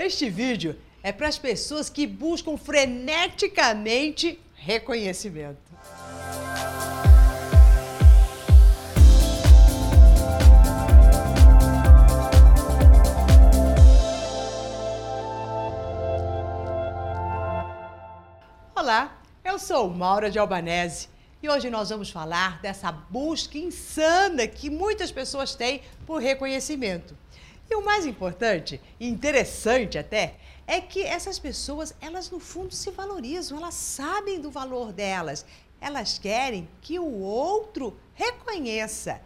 Este vídeo é para as pessoas que buscam freneticamente reconhecimento. Olá, eu sou Maura de Albanese e hoje nós vamos falar dessa busca insana que muitas pessoas têm por reconhecimento. E o mais importante e interessante até é que essas pessoas, elas no fundo se valorizam, elas sabem do valor delas. Elas querem que o outro reconheça.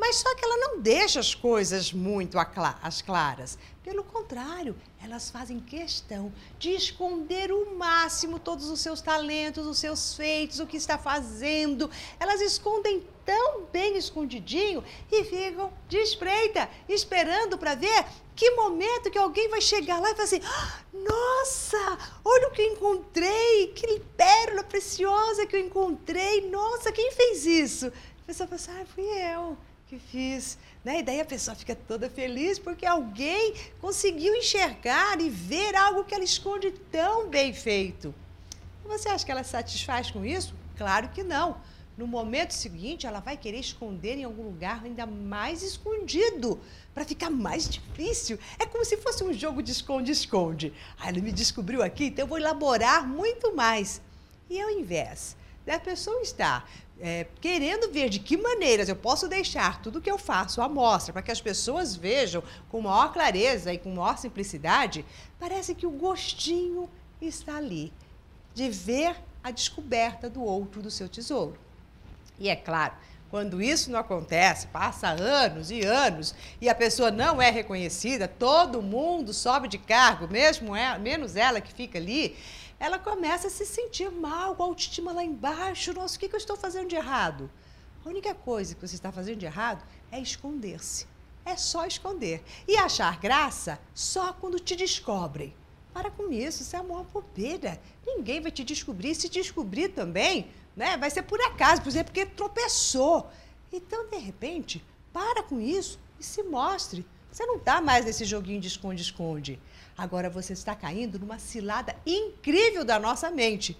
Mas só que ela não deixa as coisas muito às claras. Pelo contrário, elas fazem questão de esconder o máximo todos os seus talentos, os seus feitos, o que está fazendo. Elas escondem tão bem escondidinho e ficam de espreita, esperando para ver que momento que alguém vai chegar lá e falar assim: ah, Nossa, olha o que eu encontrei, que pérola preciosa que eu encontrei. Nossa, quem fez isso? A pessoa pensa: Ah, fui eu que fiz. Né? E daí a pessoa fica toda feliz porque alguém conseguiu enxergar e ver algo que ela esconde tão bem feito. Você acha que ela se satisfaz com isso? Claro que não. No momento seguinte, ela vai querer esconder em algum lugar ainda mais escondido, para ficar mais difícil. É como se fosse um jogo de esconde-esconde. Ah, ele me descobriu aqui, então eu vou elaborar muito mais. E ao invés da pessoa estar é, querendo ver de que maneiras eu posso deixar tudo que eu faço à mostra para que as pessoas vejam com maior clareza e com maior simplicidade, parece que o gostinho está ali de ver a descoberta do outro do seu tesouro. E é claro, quando isso não acontece, passa anos e anos e a pessoa não é reconhecida, todo mundo sobe de cargo, mesmo ela, menos ela que fica ali, ela começa a se sentir mal, com a autoestima lá embaixo. Nossa, o que, eu estou fazendo de errado? A única coisa que você está fazendo de errado é esconder-se. É só esconder. E achar graça só quando te descobrem. Para com isso, isso é uma bobeira. Ninguém vai te descobrir. Se descobrir também, né, vai ser por acaso, por exemplo, porque tropeçou. Então, de repente, para com isso e se mostre. Você não está mais nesse joguinho de esconde-esconde. Agora você está caindo numa cilada incrível da nossa mente.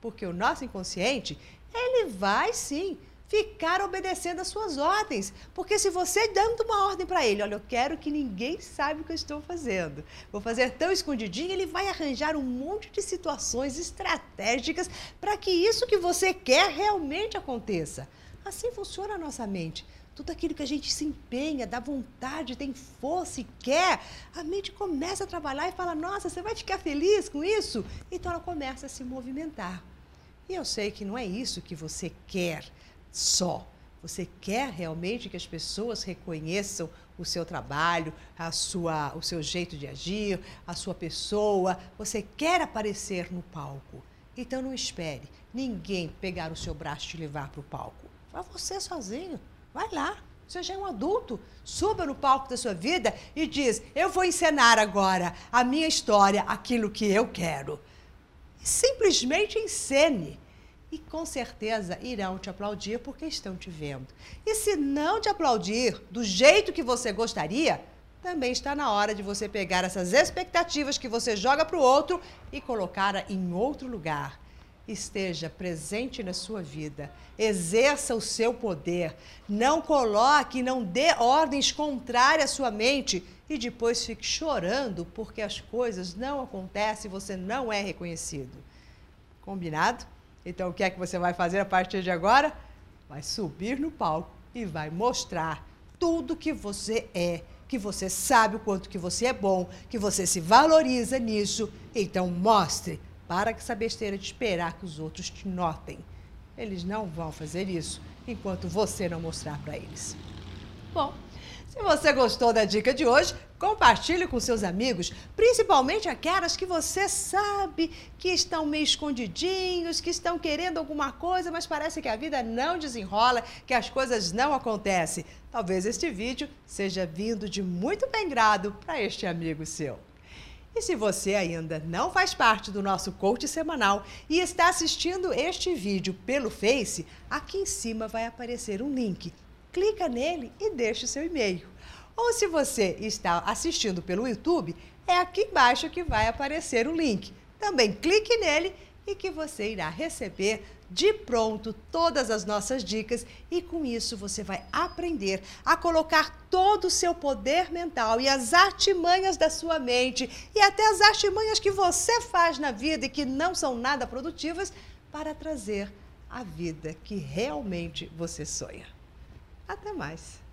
Porque o nosso inconsciente, ele vai sim ficar obedecendo às suas ordens. Porque se você dando uma ordem para ele, olha, eu quero que ninguém saiba o que eu estou fazendo. Vou fazer tão escondidinho, ele vai arranjar um monte de situações estratégicas para que isso que você quer realmente aconteça. Assim funciona a nossa mente tudo aquilo que a gente se empenha, dá vontade, tem força e quer, a mente começa a trabalhar e fala: Nossa, você vai ficar feliz com isso? Então ela começa a se movimentar. E eu sei que não é isso que você quer só. Você quer realmente que as pessoas reconheçam o seu trabalho, a sua, o seu jeito de agir, a sua pessoa. Você quer aparecer no palco. Então não espere ninguém pegar o seu braço e te levar para o palco. Vá você sozinho. Vai lá, você já é um adulto. Suba no palco da sua vida e diz: Eu vou encenar agora a minha história, aquilo que eu quero. Simplesmente encene. E com certeza irão te aplaudir porque estão te vendo. E se não te aplaudir do jeito que você gostaria, também está na hora de você pegar essas expectativas que você joga para o outro e colocar em outro lugar esteja presente na sua vida. Exerça o seu poder. Não coloque, não dê ordens contrárias à sua mente e depois fique chorando porque as coisas não acontecem e você não é reconhecido. Combinado? Então o que é que você vai fazer a partir de agora? Vai subir no palco e vai mostrar tudo que você é, que você sabe o quanto que você é bom, que você se valoriza nisso. Então mostre para com essa besteira de esperar que os outros te notem. Eles não vão fazer isso enquanto você não mostrar para eles. Bom, se você gostou da dica de hoje, compartilhe com seus amigos, principalmente aquelas que você sabe que estão meio escondidinhos, que estão querendo alguma coisa, mas parece que a vida não desenrola, que as coisas não acontecem. Talvez este vídeo seja vindo de muito bem grado para este amigo seu. E se você ainda não faz parte do nosso coach semanal e está assistindo este vídeo pelo Face, aqui em cima vai aparecer um link. Clica nele e deixe o seu e-mail. Ou se você está assistindo pelo YouTube, É aqui embaixo que vai aparecer o link. Também clique nele e que você irá receber de pronto todas as nossas dicas e com isso você vai aprender a colocar todo o seu poder mental e as artimanhas da sua mente e até as artimanhas que você faz na vida e que não são nada produtivas para trazer a vida que realmente você sonha. Até mais.